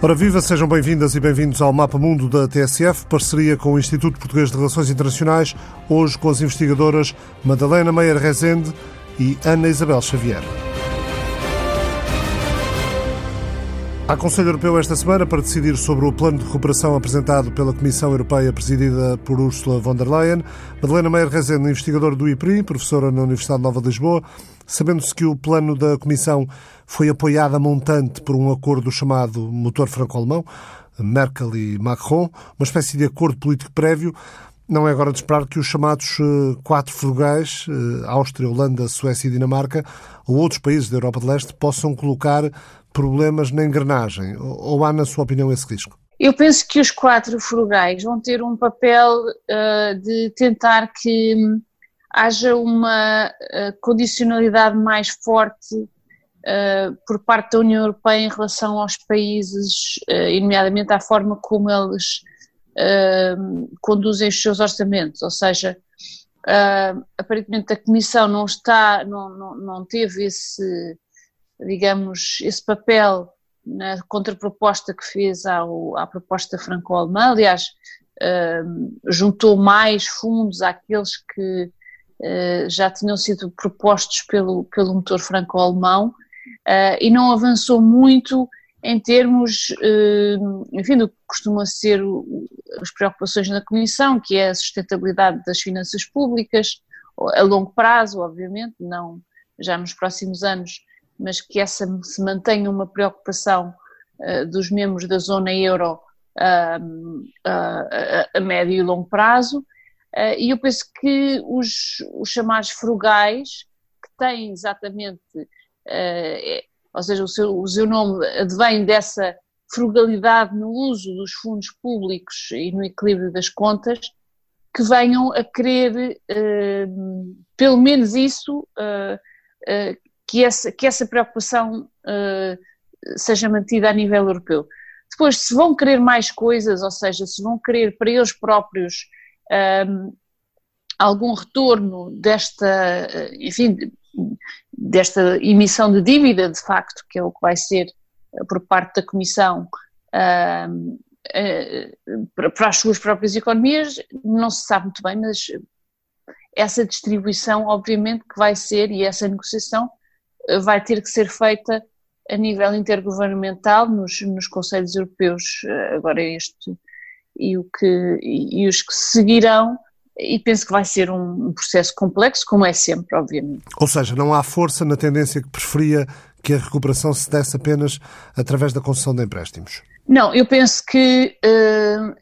Ora viva, sejam bem-vindas e bem-vindos ao Mapa Mundo da TSF, parceria com o Instituto Português de Relações Internacionais, hoje com as investigadoras Madalena Meyer Rezende e Ana Isabel Xavier. Há Conselho Europeu esta semana para decidir sobre o plano de recuperação apresentado pela Comissão Europeia, presidida por Ursula von der Leyen. Madalena Meyer Rezende, investigadora do IPRI, professora na Universidade Nova de Lisboa, sabendo-se que o plano da Comissão foi apoiado a montante por um acordo chamado motor franco-alemão, Merkel e Macron, uma espécie de acordo político prévio. Não é agora de esperar que os chamados eh, quatro frugais, eh, Áustria, Holanda, Suécia e Dinamarca, ou outros países da Europa de Leste, possam colocar problemas na engrenagem? Ou há, na sua opinião, esse risco? Eu penso que os quatro frugais vão ter um papel uh, de tentar que haja uma uh, condicionalidade mais forte uh, por parte da União Europeia em relação aos países, uh, nomeadamente à forma como eles conduzem os seus orçamentos, ou seja, aparentemente a Comissão não está, não, não, não teve esse digamos, esse papel na contraproposta que fez ao, à proposta franco-alemã, aliás, uh, juntou mais fundos àqueles que uh, já tinham sido propostos pelo, pelo motor franco-alemão uh, e não avançou muito em termos, enfim, do que costuma ser as preocupações na Comissão, que é a sustentabilidade das finanças públicas, a longo prazo, obviamente, não já nos próximos anos, mas que essa se mantenha uma preocupação uh, dos membros da zona euro uh, a médio e longo prazo. Eh, e eu penso que os, os, chamados frugais, que têm exatamente, é, ou seja, o seu, o seu nome advém dessa frugalidade no uso dos fundos públicos e no equilíbrio das contas, que venham a querer, pelo menos isso, que essa, que essa preocupação uh, seja mantida a nível europeu. Depois, se vão querer mais coisas, ou seja, se vão querer para eles próprios um, ehm, algum retorno desta, eh, enfim, desta emissão de dívida, de facto, que é o que vai ser eh, por parte da Comissão um, ehm, para as suas próprias economias, não se sabe muito bem, mas essa distribuição, obviamente, que vai ser, e essa negociação vai ter que ser feita a nível intergovernamental nos, nos Conselhos Europeus, eh, agora este e, o que, e, e os que seguirão, e penso que vai ser um, um processo complexo, como é sempre, obviamente. Ou seja, não há força na tendência que preferia que a recuperação se desse apenas através da concessão de empréstimos? Não, eu penso que uh,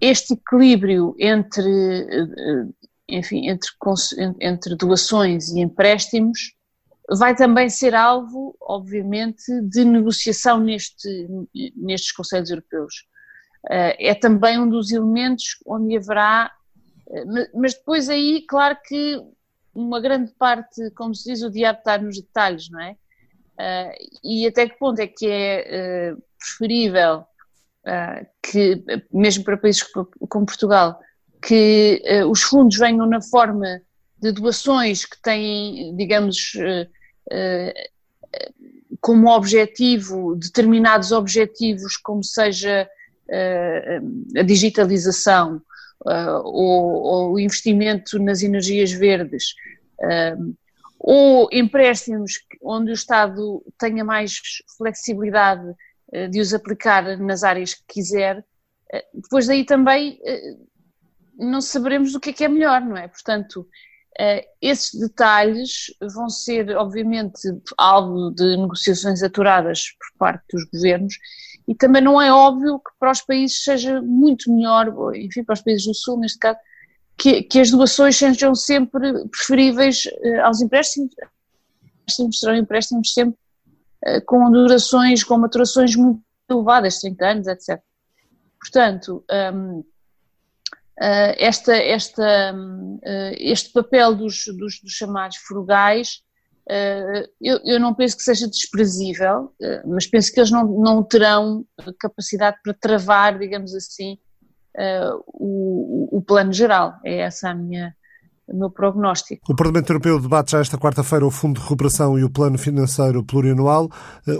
este equilíbrio entre, uh, enfim, entre, entre doações e empréstimos vai também ser alvo, obviamente, de negociação neste, nestes Conselhos Europeus. Eh, é também um dos elementos onde haverá, eh, mas depois aí, claro que uma grande parte, como se diz, o diabo está nos detalhes, não é? Eh, e até que ponto é que é preferível que, mesmo para países como Portugal, que os fundos venham na forma de doações que têm, digamos, eh, eh, como objetivo determinados objetivos, como seja eh, a digitalização ou, o investimento nas energias verdes, ou empréstimos onde o Estado tenha mais flexibilidade de os aplicar nas áreas que quiser, depois daí também não saberemos o que é que é melhor, não é? Portanto, Uh, esses detalhes vão ser, obviamente, alvo de negociações aturadas por parte dos governos e também não é óbvio que para os países seja muito melhor, enfim, para os países do Sul, neste caso, que, que as doações sejam sempre preferíveis uh, aos empréstimos. Empréstimos serão empréstimos sempre uh, com durações, com maturações muito elevadas, 30 anos, etc. Portanto, um, Uh, esta, esta, uh, este papel dos, dos, dos chamados frugais, uh, eu, eu, não penso que seja desprezível, mas penso que eles não, não terão capacidade para travar, digamos assim, o, o, plano geral. É essa a minha, o meu prognóstico. O Parlamento Europeu debate já esta quarta-feira o Fundo de Recuperação e o Plano Financeiro Plurianual.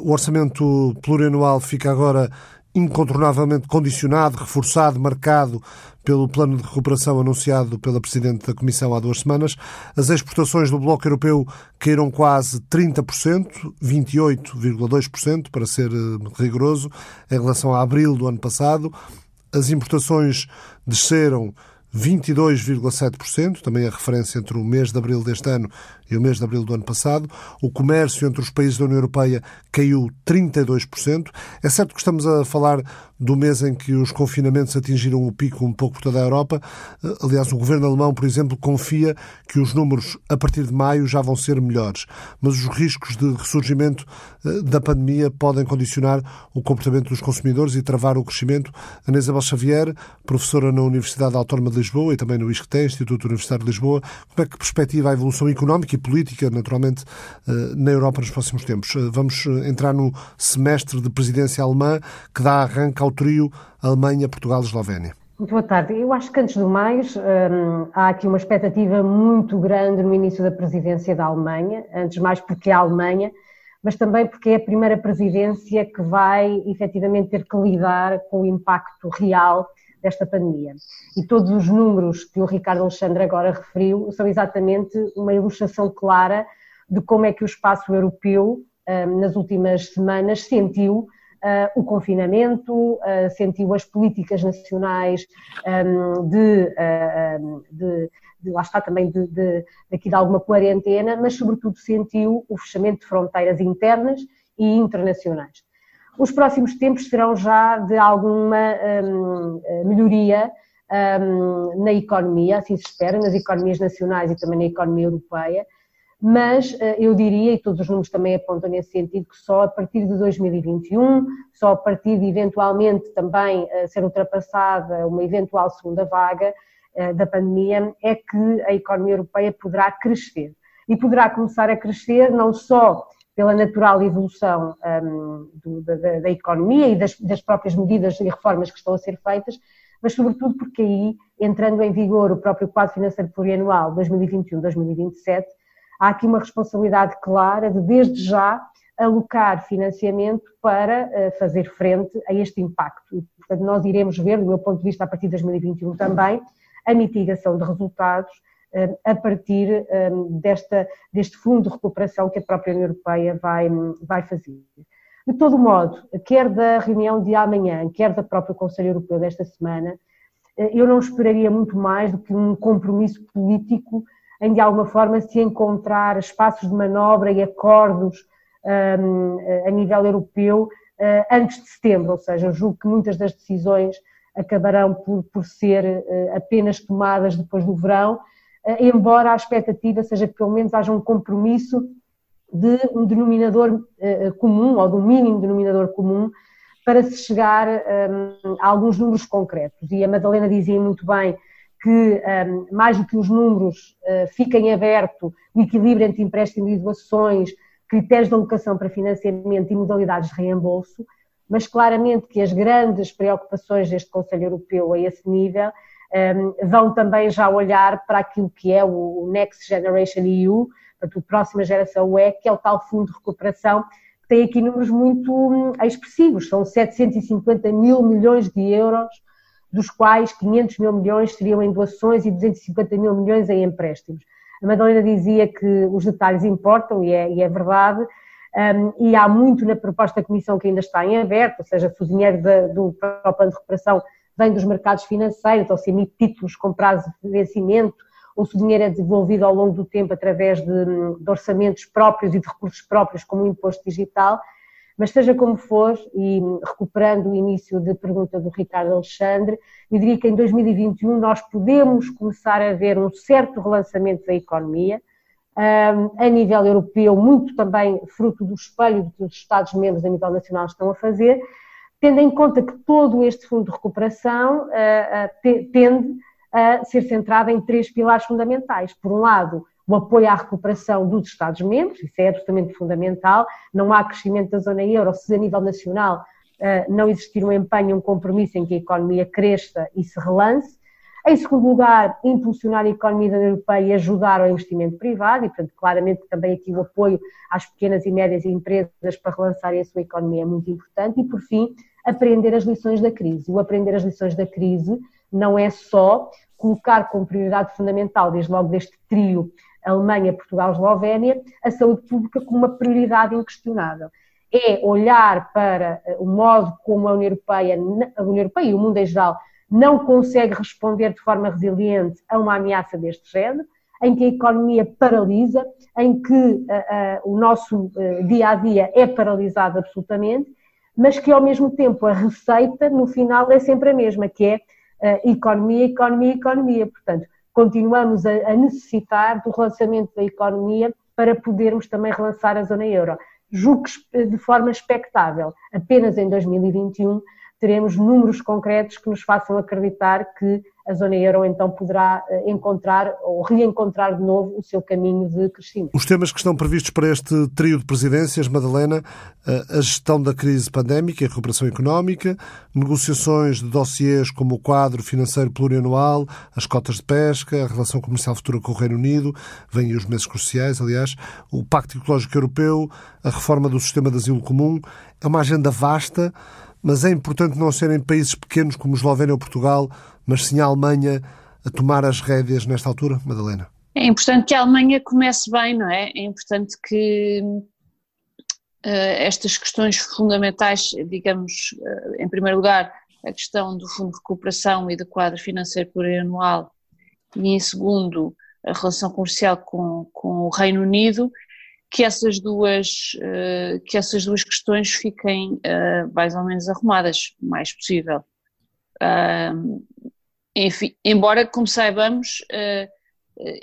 O orçamento plurianual fica agora incontornavelmente condicionado, reforçado, marcado pelo plano de recuperação anunciado pela Presidente da Comissão há duas semanas. As exportações do Bloco Europeu caíram quase 30%, 28,2% para ser eh, rigoroso, em relação a abril do ano passado. As importações desceram 22,7%, também a referência entre o mês de abril deste ano e o mês de abril do ano passado. O comércio entre os países da União Europeia caiu 32%. É certo que estamos a falar do mês em que os confinamentos atingiram o pico um pouco por toda a Europa. Aliás, o governo alemão, por exemplo, confia que os números a partir de maio já vão ser melhores. Mas os riscos de ressurgimento eh, da pandemia podem condicionar o comportamento dos consumidores e travar o crescimento. Ana Isabel Xavier, professora na Universidade Autónoma de Lisboa e também no ISCTE, Instituto Universitário de Lisboa, como é que perspectiva a evolução económica e política, naturalmente, eh, na Europa nos próximos tempos? Eh, vamos entrar no semestre de presidência alemã que dá arranque ao trio Alemanha, Portugal e Eslovénia. Muito boa tarde. Eu acho que antes do mais hum, há aqui uma expectativa muito grande no início da presidência da Alemanha, antes mais porque é a Alemanha, mas também porque é a primeira presidência que vai efetivamente ter que lidar com o impacto real desta pandemia. E todos os números que o Ricardo Alexandre agora referiu são exatamente uma ilustração clara de como é que o espaço europeu, hum, nas últimas semanas, sentiu uh, o confinamento, uh, sentiu as políticas nacionais de, de, lá está também de, de, aqui de alguma quarentena, mas sobretudo sentiu o fechamento de fronteiras internas e internacionais. Os próximos tempos serão já de alguma um, melhoria um, na economia, assim se espera, nas economias nacionais e também na economia europeia, mas eh, eu diria, e todos os números também apontam nesse sentido, que só a partir de 2021, só a partir de eventualmente também eh, ser ultrapassada uma eventual segunda vaga eh, da pandemia, é que a economia europeia poderá crescer. E poderá começar a crescer não só pela natural evolução um, do, da, da, economia e das, das próprias medidas e reformas que estão a ser feitas, mas sobretudo porque aí, entrando em vigor o próprio quadro financeiro plurianual 2021-2027, há aqui uma responsabilidade clara de, desde já, alocar financiamento para eh, fazer frente a este impacto. E, portanto, nós iremos ver, do meu ponto de vista, a partir de 2021 também, a mitigação de resultados a partir eh, desta, deste fundo de recuperação que a própria União Europeia vai, vai fazer. De todo modo, quer da reunião de amanhã, quer da própria Conselho Europeu desta semana, eu não esperaria muito mais do que um compromisso político em de alguma forma se encontrar espaços de manobra e acordos um, a nível europeu uh, antes de setembro, ou seja, julgo que muitas das decisões acabarão por, por ser uh, apenas tomadas depois do verão, embora a expectativa seja que pelo menos haja um compromisso de um denominador comum, ou de um mínimo denominador comum, para se chegar um, a alguns números concretos. E a Madalena dizia muito bem que, um, mais do que os números, fiquem aberto o equilíbrio entre empréstimo e doações, critérios de alocação para financiamento e modalidades de reembolso, mas claramente que as grandes preocupações deste Conselho Europeu a esse nível um, vão também já olhar para aquilo que é o Next Generation EU, portanto, a próxima geração UE, que é o tal fundo de recuperação, que tem aqui números muito hum, expressivos, são 750 mil milhões de euros dos quais 500 mil milhões seriam em doações e 250 mil milhões em empréstimos. A Madalena dizia que os detalhes importam, e é, e é verdade, um, e há muito na proposta da Comissão que ainda está em aberto, ou seja, se o dinheiro do próprio plano de recuperação vem dos mercados financeiros, ou se emite títulos com prazo de vencimento, ou se o dinheiro é desenvolvido ao longo do tempo através de, de orçamentos próprios e de recursos próprios, como o imposto digital, mas seja como for, e recuperando o início da pergunta do Ricardo Alexandre, eu diria que em 2021 nós podemos começar a ver um certo relançamento da economia, a nível europeu, muito também fruto do espelho que os Estados-membros a nível nacional estão a fazer, tendo em conta que todo este fundo de recuperação tende a ser centrado em três pilares fundamentais. Por um lado, o apoio à recuperação dos Estados-membros, isso é absolutamente fundamental, não há crescimento da zona euro se a nível nacional eh, não existir um empenho, um compromisso em que a economia cresça e se relance. Em segundo lugar, impulsionar a economia da União Europeia e ajudar ao investimento privado, e, portanto, claramente também aqui o apoio às pequenas e médias empresas para relançarem a sua economia é muito importante. E, por fim, aprender as lições da crise. O aprender as lições da crise não é só colocar como prioridade fundamental, desde logo deste trio Alemanha, Portugal, Eslovénia, a saúde pública como uma prioridade inquestionável. É olhar para eh, o modo como a União Europeia, a União Europeia e o mundo em geral não consegue responder de forma resiliente a uma ameaça deste género, em que a economia paralisa, em que uh, uh, o nosso dia a dia é paralisado absolutamente, mas que ao mesmo tempo a receita no final é sempre a mesma, que é economia, economia, economia. Portanto, continuamos a, a necessitar do relançamento da economia para podermos também relançar a zona euro. Julgo que de forma expectável, apenas em 2021 teremos números concretos que nos façam acreditar que a zona euro então poderá eh, encontrar ou reencontrar de novo o seu caminho de crescimento. Os temas que estão previstos para este trio de presidências, Madalena, eh, a gestão da crise pandémica e a recuperação económica, negociações de dossiês como o quadro financeiro plurianual, as cotas de pesca, a relação comercial futura com o Reino Unido, vêm os meses cruciais, aliás, o Pacto Ecológico Europeu, a reforma do sistema de asilo comum, é uma agenda vasta, mas é importante não serem países pequenos como Eslovénia ou Portugal, mas sim a Alemanha a tomar as rédeas nesta altura, Madalena? É importante que a Alemanha comece bem, não é? É importante que uh, estas questões fundamentais, digamos, uh, em primeiro lugar, a questão do Fundo de Recuperação e do quadro financeiro plurianual, e em segundo, a relação comercial com, com o Reino Unido, que essas duas, uh, que essas duas questões fiquem uh, mais ou menos arrumadas, o mais possível. Enfim, embora, como saibamos, eh,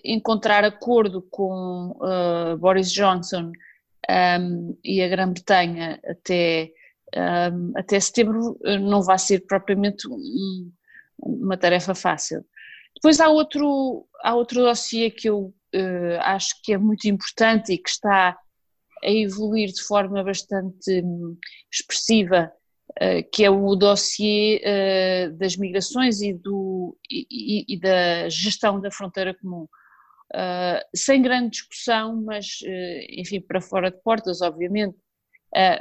encontrar acordo com Boris Johnson e a Grã-Bretanha até, até setembro não vai ser propriamente um, uma tarefa fácil. Depois há outro, há outro dossiê que eu uh, acho que é muito importante e que está a evoluir de forma bastante um, expressiva, uh, que é o dossiê uh, das migrações e, do, e, e, da gestão da fronteira comum. sem grande discussão, mas, enfim, para fora de portas, obviamente,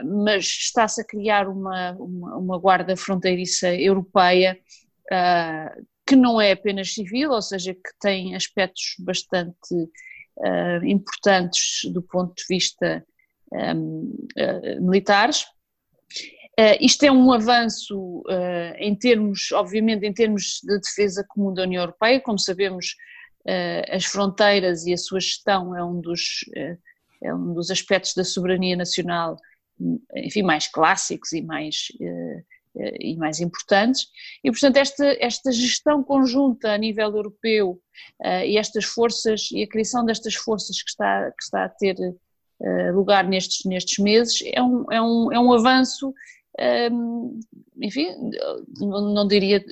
mas está-se a criar uma, uma, uma guarda fronteiriça europeia que não é apenas civil, ou seja, que tem aspectos bastante uh, importantes do ponto de vista um, uh, eh, militares. Uh, isto é um avanço em termos, obviamente, em termos de defesa comum da União Europeia, como sabemos, as fronteiras e a sua gestão é um dos, é um dos aspectos da soberania nacional, enfim, mais clássicos e mais e mais importantes. E, portanto, esta, esta gestão conjunta a nível europeu uh, e estas forças, e a criação destas forças que está, que está a ter uh, lugar nestes, nestes meses, é um, é um, é um avanço, um, enfim, não, diria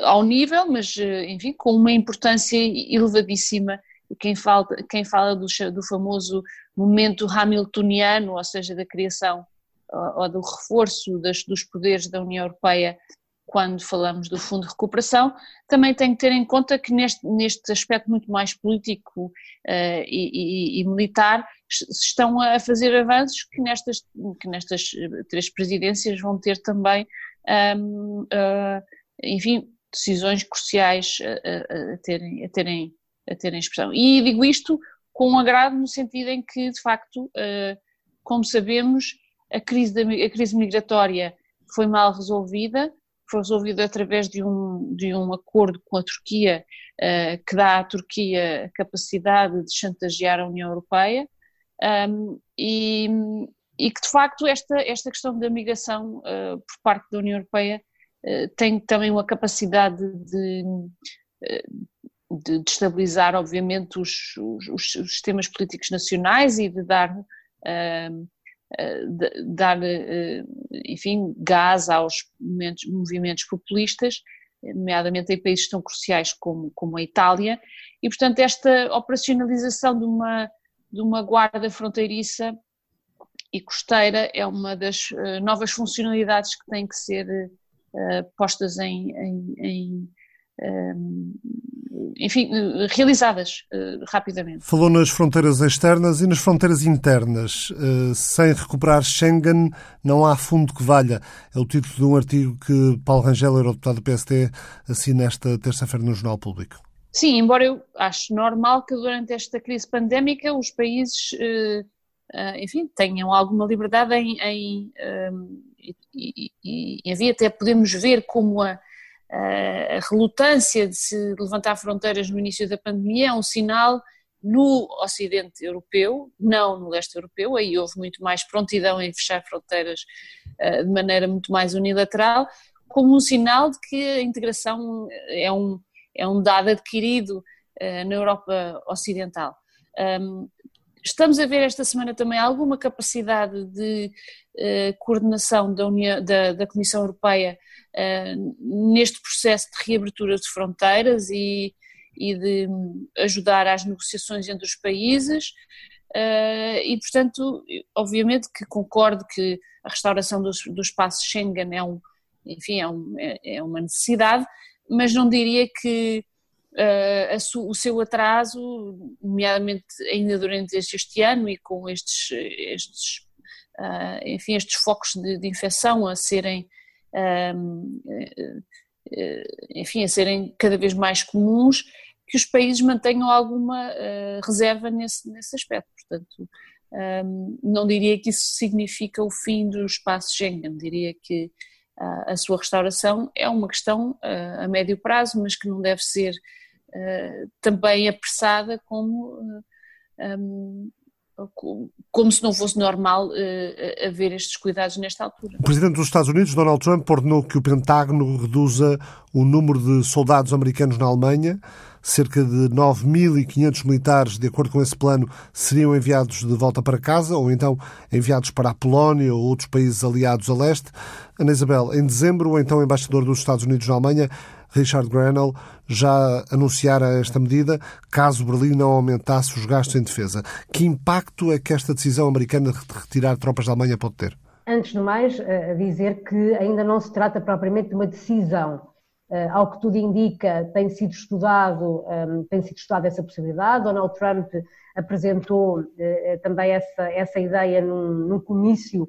ao nível, mas, enfim, com uma importância elevadíssima. Quem fala, quem fala do, do famoso momento hamiltoniano, ou seja, da criação ou do reforço das, dos poderes da União Europeia quando falamos do Fundo de Recuperação, também tem que ter em conta que neste, neste aspecto muito mais político uh, e, e, e, militar se estão a fazer avanços que nestas, que nestas três presidências vão ter também, um, uh, eh, enfim, decisões cruciais a, a, terem, a, terem, a terem expressão. E digo isto com um agrado no sentido em que, de facto, uh, como sabemos, a crise, da, a crise migratória foi mal resolvida, foi resolvida através de um, de um acordo com a Turquia, uh, que dá à Turquia a capacidade de chantagear a União Europeia, um, e, e, que de facto esta, esta questão da migração uh, por parte da União Europeia uh, tem também uma capacidade de, de, de estabilizar, obviamente, os, os, os, sistemas políticos nacionais e de dar dar, eh, enfim, gás aos movimentos, populistas, nomeadamente em países tão cruciais como, como a Itália, e portanto esta operacionalização de uma, de uma guarda fronteiriça e costeira é uma das uh, novas funcionalidades que têm que ser uh, postas em, em, em, enfim, realizadas rapidamente. Falou nas fronteiras externas e nas fronteiras internas. Sem recuperar Schengen, não há fundo que valha. É o título de um artigo que Paulo Rangel, eurodeputado do PST, assina esta terça-feira no Jornal Público. Sim, embora eu acho normal que durante esta crise pandémica os países, enfim, tenham alguma liberdade em, em e, e, e havia até podemos ver como a, a relutância de se levantar fronteiras no início da pandemia é um sinal no Ocidente Europeu, não no leste europeu, aí houve muito mais prontidão em fechar fronteiras uh, de maneira muito mais unilateral, como um sinal de que a integração é um, é um dado adquirido uh, na Europa Ocidental. Um, estamos a ver esta semana também alguma capacidade de uh, coordenação da, União, da, da Comissão Europeia uh, neste processo de reabertura de fronteiras e, e de ajudar às negociações entre os países. Uh, e, portanto, obviamente que concordo que a restauração do, do espaço Schengen é, um, enfim, é, um, é, é uma necessidade, mas não diria que uh, su, o seu atraso, nomeadamente ainda durante este ano e com estes, estes uh, enfim, estes focos de, de infecção a serem, uh, enfim, a serem cada vez mais comuns, que os países mantenham alguma reserva nesse, nesse aspecto. Portanto, um, não diria que isso significa o fim do espaço Schengen, diria que a sua restauração é uma questão a médio prazo, mas que não deve ser também apressada como um, como se não fosse normal uh, haver estes cuidados nesta altura. O Presidente dos Estados Unidos, Donald Trump, ordenou que o Pentágono reduza o número de soldados americanos na Alemanha. Cerca de 9.500 militares, de acordo com esse plano, seriam enviados de volta para casa ou então enviados para a Polónia ou outros países aliados a leste. Ana Isabel, em dezembro, o então embaixador dos Estados Unidos na Alemanha Richard Grenell já anunciara esta medida caso Berlim não aumentasse os gastos em defesa. Que impacto é que esta decisão americana de retirar tropas da Alemanha pode ter? Antes de mais, eh, dizer que ainda não se trata propriamente de uma decisão. Eh, ao que tudo indica, tem sido estudado, ehm, tem sido estudada essa possibilidade. Donald Trump apresentou eh, também essa, essa ideia num, num comício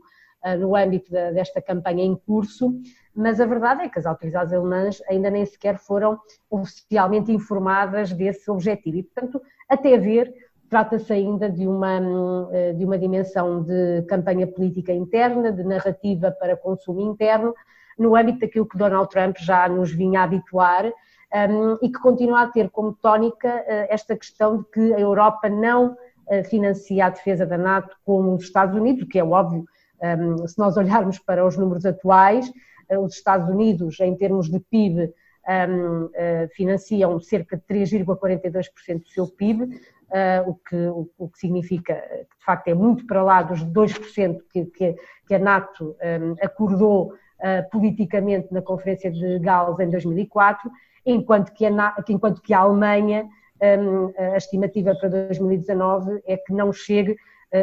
no âmbito desta campanha em curso mas a verdade é que as autoridades alemãs ainda nem sequer foram oficialmente informadas desse objetivo. E, portanto, até ver, trata-se ainda de uma, eh, de uma dimensão de campanha política interna, de narrativa para consumo interno, no âmbito daquilo que Donald Trump já nos vinha habituar um, e que continua a ter como tónica uh, esta questão de que a Europa não uh, financia a defesa da NATO como os Estados Unidos, o que é óbvio um, se nós olharmos para os números atuais, eh, os Estados Unidos, em termos de PIB, um, uh, eh, financiam cerca de 3,42% do seu PIB, uh, o, que, o, o, que significa que, de facto, é muito para lá dos 2% que, que, que a NATO um, acordou uh, politicamente na Conferência de Gales em 2004, enquanto que a, enquanto que a Alemanha, um, a estimativa para 2019 é que não chegue eh,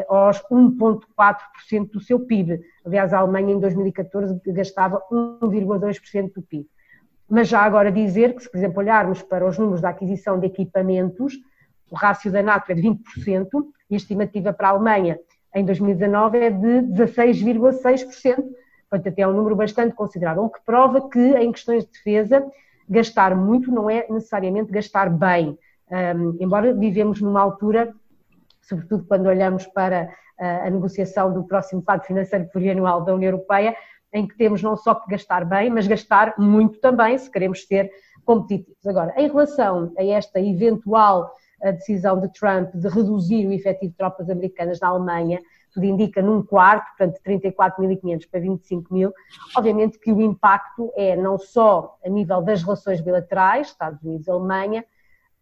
aos 1,4% do seu PIB. Aliás, a Alemanha em 2014 gastava 1,2% do PIB. Mas já agora dizer que, se por exemplo olharmos para os números da aquisição de equipamentos, o rácio da NATO é de 20% e a estimativa para a Alemanha em 2019 é de 16,6%, portanto até é um número bastante considerável, o que prova que em questões de defesa gastar muito não é necessariamente gastar bem, um, embora vivemos numa altura sobretudo quando olhamos para a negociação do próximo quadro financeiro plurianual da União Europeia, em que temos não só que gastar bem, mas gastar muito também, se queremos ser competitivos. Agora, em relação a esta eventual decisão de Trump de reduzir o efetivo de tropas americanas na Alemanha, tudo indica num quarto, portanto, de 34.500 para 25 mil, obviamente que o impacto é não só a nível das relações bilaterais, Estados Unidos-Alemanha,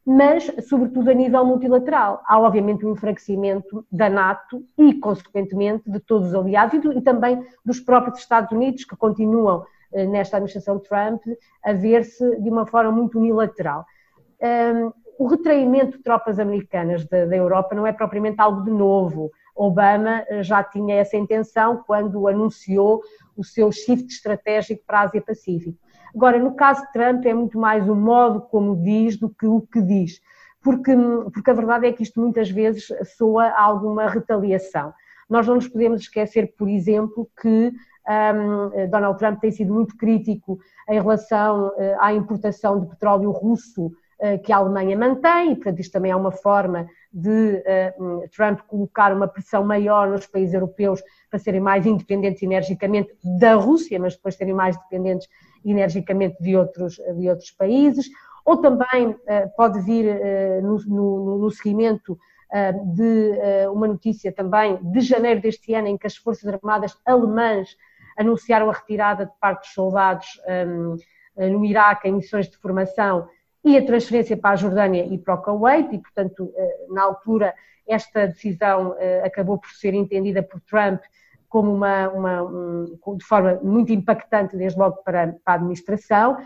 mas, sobretudo, a nível multilateral. Há, obviamente, um enfraquecimento da NATO e, consequentemente, de todos os aliados e, do, e também dos próprios Estados Unidos, que continuam, eh, nesta administração Trump, a ver-se de uma forma muito unilateral. Um, o retraimento de tropas americanas da, da Europa não é propriamente algo de novo. Obama eh, já tinha essa intenção quando anunciou o seu shift estratégico para a Ásia-Pacífico. Agora, no caso de Trump, é muito mais o modo como diz do que o que diz, porque, porque a verdade é que isto muitas vezes soa a alguma retaliação. Nós não nos podemos esquecer, por exemplo, que um, Donald Trump tem sido muito crítico em relação uh, à importação de petróleo russo uh, que a Alemanha mantém, e portanto isto também é uma forma de uh, Trump colocar uma pressão maior nos países europeus para serem mais independentes energicamente da Rússia, mas depois serem mais dependentes energicamente de outros, de outros países, ou também pode vir no, no, no seguimento de uma notícia também de janeiro deste ano em que as Forças Armadas alemãs anunciaram a retirada de parte dos soldados um, no Iraque em missões de formação e a transferência para a Jordânia e para o Kuwait, e, portanto, eh, na altura, esta decisão eh, acabou por ser entendida por Trump como uma, uma um, de forma muito impactante, desde logo para, para a administração,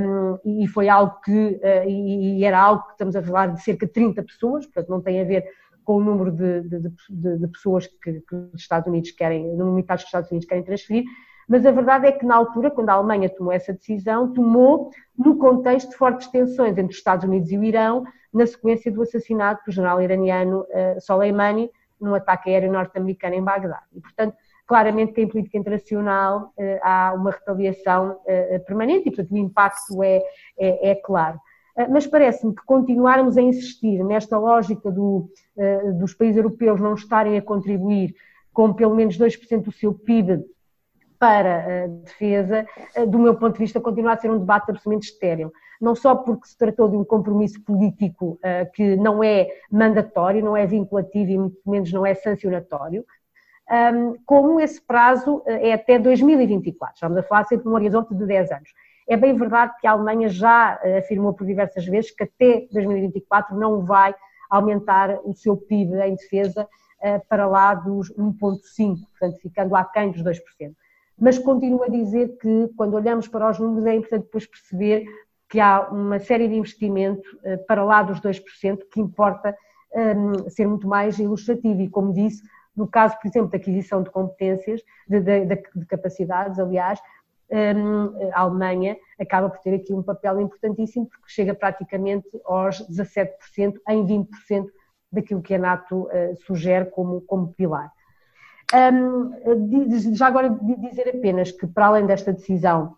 um, e foi algo que, uh, e era algo que estamos a falar de cerca de 30 pessoas, portanto, não tem a ver com o número de, de, de, de pessoas que, que, os Estados Unidos querem, o número limitado que os Estados Unidos querem transferir, mas a verdade é que na altura, quando a Alemanha tomou essa decisão, tomou no contexto de fortes tensões entre os Estados Unidos e o Irão, na sequência do assassinato do general iraniano uh, Soleimani num ataque aéreo norte-americano em Bagdá. E, portanto, claramente que em política internacional uh, há uma retaliação uh, permanente e, portanto, o impacto é, é, é claro. Ah, mas parece-me que continuarmos a insistir nesta lógica do, dos países europeus não estarem a contribuir com pelo menos 2% do seu PIB para a defesa, do meu ponto de vista, continua a ser um debate absolutamente estéril. Não só porque se tratou de um compromisso político que não é mandatório, não é vinculativo e muito menos não é sancionatório, como esse prazo é até 2024. Estamos a falar sempre num horizonte de 10 anos. É bem verdade que a Alemanha já eh, afirmou por diversas vezes que até 2024 não vai aumentar o seu PIB em defesa eh, para lá dos 1,5%, portanto, ficando aquém dos 2%. Mas continuo a dizer que, quando olhamos para os números, é importante depois perceber que há uma série de investimento eh, para lá dos 2% que importa um, ser muito mais ilustrativo. E, como disse, no caso, por exemplo, da aquisição de competências, de, de, de capacidades, aliás, a Alemanha acaba por ter aqui um papel importantíssimo porque chega praticamente aos 17% em 20% daquilo que a NATO uh, sugere como, como pilar. Um, já agora dizer apenas que para além desta decisão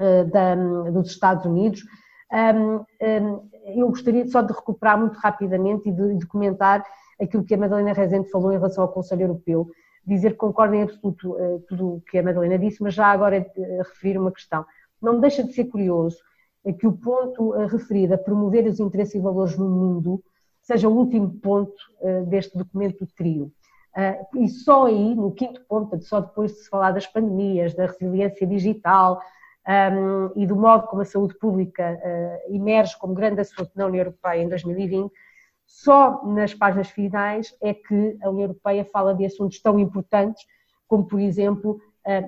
uh, da, dos Estados Unidos, um, um, eu gostaria só de recuperar muito rapidamente e de, de comentar aquilo que a Madalena Rezende falou em relação ao Conselho Europeu, dizer que concordo em absoluto uh, tudo o que a Madalena disse, mas já agora uh, referir uma questão. Não me deixa de ser curioso uh, que o ponto referido a promover os interesses e valores no mundo seja o último ponto deste documento do trio. e só aí, no quinto ponto, só depois de se falar das pandemias, da resiliência digital um, e do modo como a saúde pública emerge como grande assunto na União Europeia em 2020, só nas páginas finais é que a União Europeia fala de assuntos tão importantes como, por exemplo,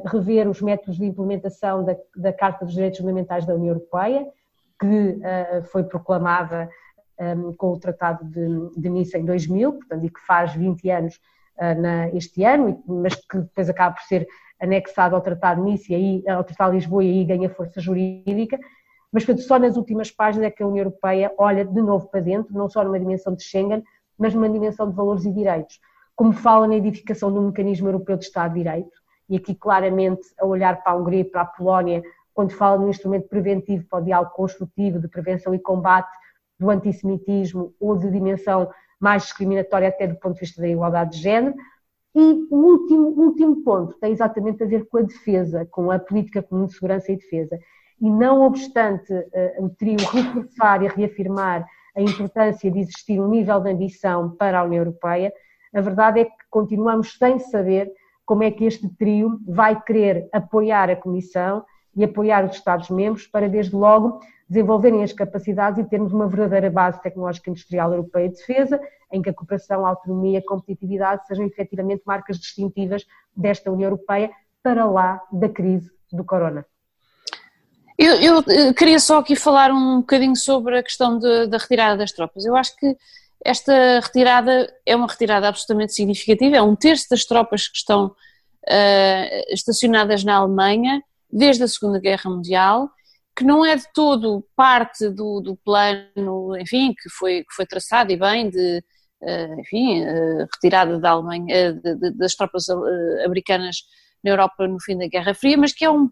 rever os métodos de implementação da, da Carta dos Direitos Fundamentais da União Europeia, que uh, foi proclamada um, com o Tratado de, de Nice em 2000, portanto, e que faz 20 anos uh, na, este ano, mas que depois acaba por ser anexado ao Tratado de Nice, e aí, ao Tratado de Lisboa, e aí ganha força jurídica, mas portanto, só nas últimas páginas é que a União Europeia olha de novo para dentro, não só numa dimensão de Schengen, mas numa dimensão de valores e direitos. Como fala na edificação do mecanismo europeu de Estado de Direito, e aqui claramente a olhar para a Hungria e para a Polónia, quando fala no instrumento preventivo para o diálogo construtivo de prevenção e combate do antissemitismo ou de dimensão mais discriminatória até do ponto de vista da igualdade de género. E o último, último ponto tem exatamente a ver com a defesa, com a política comum de segurança e defesa. E não obstante uh, o trio reforçar e reafirmar a importância de existir um nível de ambição para a União Europeia, a verdade é que continuamos sem saber como é que este trio vai querer apoiar a Comissão e apoiar os Estados-membros para, desde logo, desenvolverem as capacidades e termos uma verdadeira base tecnológica industrial europeia de defesa, em que a cooperação, a autonomia a competitividade sejam efetivamente marcas distintivas desta União Europeia para lá da crise do corona. Eu, eu, eh, queria só aqui falar um bocadinho sobre a questão de, da retirada das tropas. Eu acho que esta retirada é uma retirada absolutamente significativa, é um terço das tropas que estão uh, estacionadas na Alemanha desde a Segunda Guerra Mundial que não é de todo parte do, do plano, enfim, que foi, que foi traçado e bem de, enfim, uh, retirada da Alemanha, de, das tropas americanas na Europa no fim da Guerra Fria, mas que é um,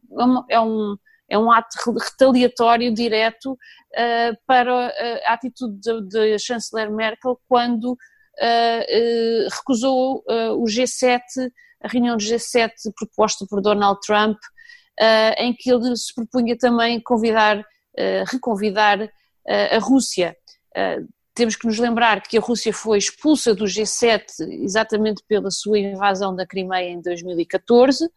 é um, é um ato retaliatório direto para a atitude da chanceler Merkel quando recusou o G7, a reunião do G7 proposta por Donald Trump, em que ele se propunha também convidar, reconvidar a Rússia. Temos que nos lembrar que a Rússia foi expulsa do G7 exatamente pela sua invasão da Crimeia em 2014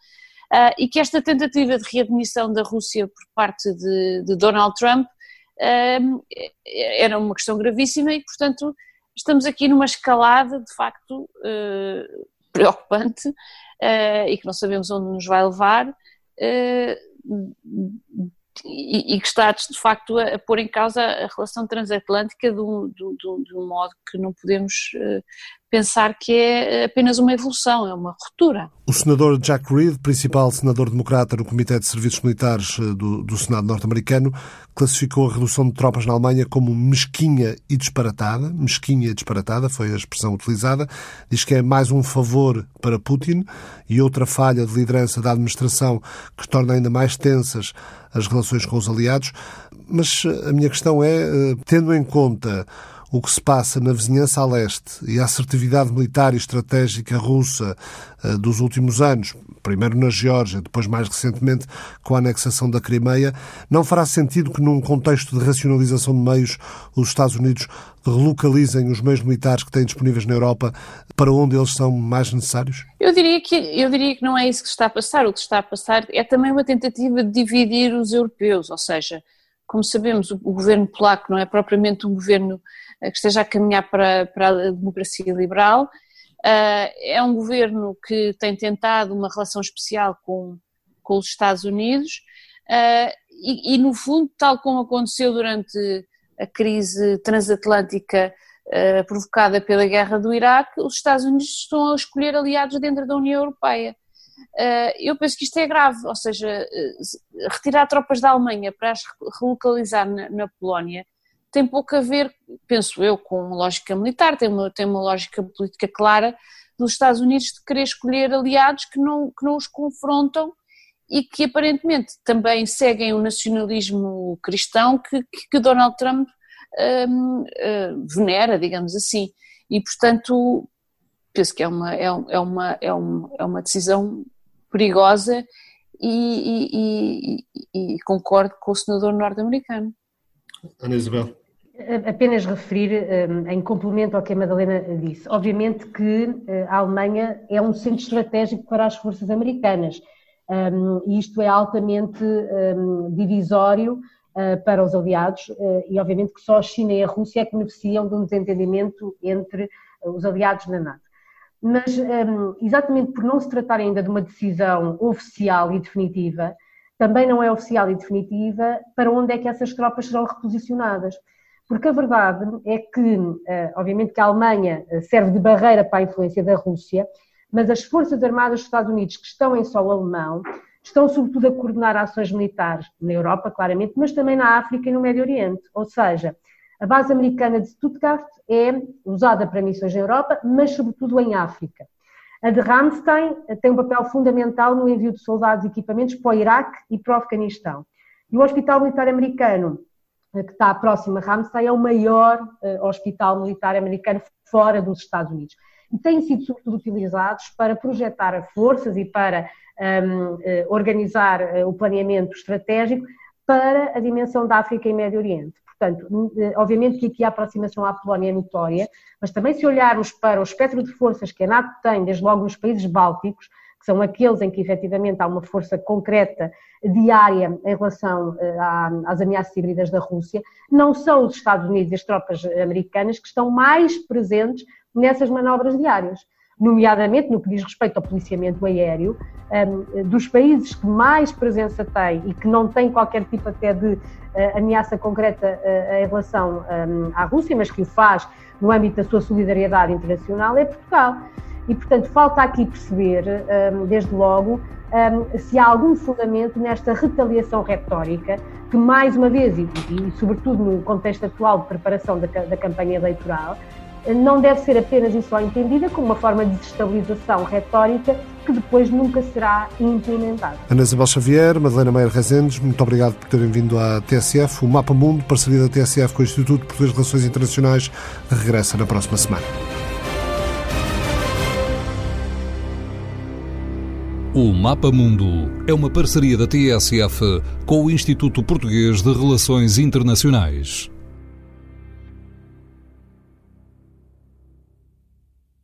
e que esta tentativa de readmissão da Rússia por parte de, de Donald Trump era uma questão gravíssima e, portanto, estamos aqui numa escalada de facto preocupante e que não sabemos onde nos vai levar e, que está de facto a, a, pôr em causa a relação transatlântica de um, de, de, de um modo que não podemos uh, pensar que é apenas uma evolução, é uma ruptura. O senador Jack Reed, principal senador democrata no Comitê de Serviços Militares eh, do, do Senado norte-americano, classificou a redução de tropas na Alemanha como mesquinha e disparatada. Mesquinha e disparatada foi a expressão utilizada. Diz que é mais um favor para Putin e outra falha de liderança da administração que torna ainda mais tensas as relações com os aliados. Mas eh, a minha questão é, eh, tendo em conta o que se passa na vizinhança a leste e a assertividade militar e estratégica russa uh, dos últimos anos, primeiro na Geórgia, depois mais recentemente com a anexação da Crimeia, não fará sentido que num contexto de racionalização de meios os Estados Unidos relocalizem os meios militares que têm disponíveis na Europa para onde eles são mais necessários? Eu diria que eu diria que não é isso que está a passar. O que está a passar é também uma tentativa de dividir os europeus, ou seja, como sabemos, o, governo polaco não é propriamente um governo eh, que esteja a caminhar para, para a democracia liberal. Uh, é um governo que tem tentado uma relação especial com, com os Estados Unidos uh, e, e, no fundo, tal como aconteceu durante a crise transatlântica provocada pela guerra do Iraque, os Estados Unidos estão a escolher aliados dentro da União Europeia. Eu penso que isto é grave, ou seja, retirar tropas da Alemanha para as relocalizar na, na Polónia tem pouco a ver, penso eu, com lógica militar, tem uma, tem uma lógica política clara dos Estados Unidos de querer escolher aliados que não, que não os confrontam e que aparentemente também seguem o nacionalismo cristão que, que Donald Trump um, uh, hum, venera, digamos assim. E, portanto, penso que é uma, é, é uma, é uma, é uma decisão perigosa e, e, e, e concordo com o senador norte-americano. Ana Isabel apenas referir, um, em complemento ao que a Madalena disse, obviamente que uh, a Alemanha é um centro estratégico para as forças americanas um, e isto é altamente um, divisório uh, para os aliados uh, e obviamente que só a China e a Rússia é que beneficiam de um desentendimento entre os aliados na NATO. Mas exatamente por não se tratar ainda de uma decisão oficial e definitiva, também não é oficial e definitiva para onde é que essas tropas serão reposicionadas. Porque a verdade é que, eh, obviamente, que a Alemanha eh, serve de barreira para a influência da Rússia, mas as Forças Armadas dos Estados Unidos, que estão em solo alemão, estão sobretudo a coordenar ações militares na Europa, claramente, mas também na África e no Médio Oriente. Ou seja, a base americana de Stuttgart é usada para missões na Europa, mas sobretudo em África. A de Ramstein eh, tem um papel fundamental no envio de soldados e equipamentos para o Iraque e para o Afeganistão. E o Hospital Militar Americano que está próximo a Ramstein, é o maior uh, hospital militar americano fora dos Estados Unidos. E têm sido sobretudo utilizados para projetar forças e para um, ehm, eh, organizar o planeamento estratégico para a dimensão da África e Médio Oriente. Portanto, obviamente que aqui a aproximação à Polónia é notória, mas também se olharmos para o espectro de forças que a NATO tem, desde logo nos países bálticos, que são aqueles em que efetivamente há uma força concreta diária em relação eh, às ameaças híbridas da Rússia, não são os Estados Unidos e as tropas americanas que estão mais presentes nessas manobras diárias nomeadamente no que diz respeito ao policiamento aéreo, ehm, dos países que mais presença têm e que não têm qualquer tipo até de eh, ameaça concreta eh, em relação ehm, à Rússia, mas que o faz no âmbito da sua solidariedade internacional, é Portugal. E, portanto, falta aqui perceber, desde logo, se há algum fundamento nesta retaliação retórica que, mais uma vez, e, sobretudo no contexto atual de preparação da campanha eleitoral, não deve ser apenas e só entendida como uma forma de desestabilização retórica que depois nunca será implementada. Ana Isabel Xavier, Madalena Meyer Rezendes, muito obrigado por terem vindo à TSF. O Mapa Mundo, parceria da TSF com o Instituto Português de Relações Internacionais, regressa na próxima semana. O Mapa Mundo é uma parceria da TSF com o Instituto Português de Relações Internacionais.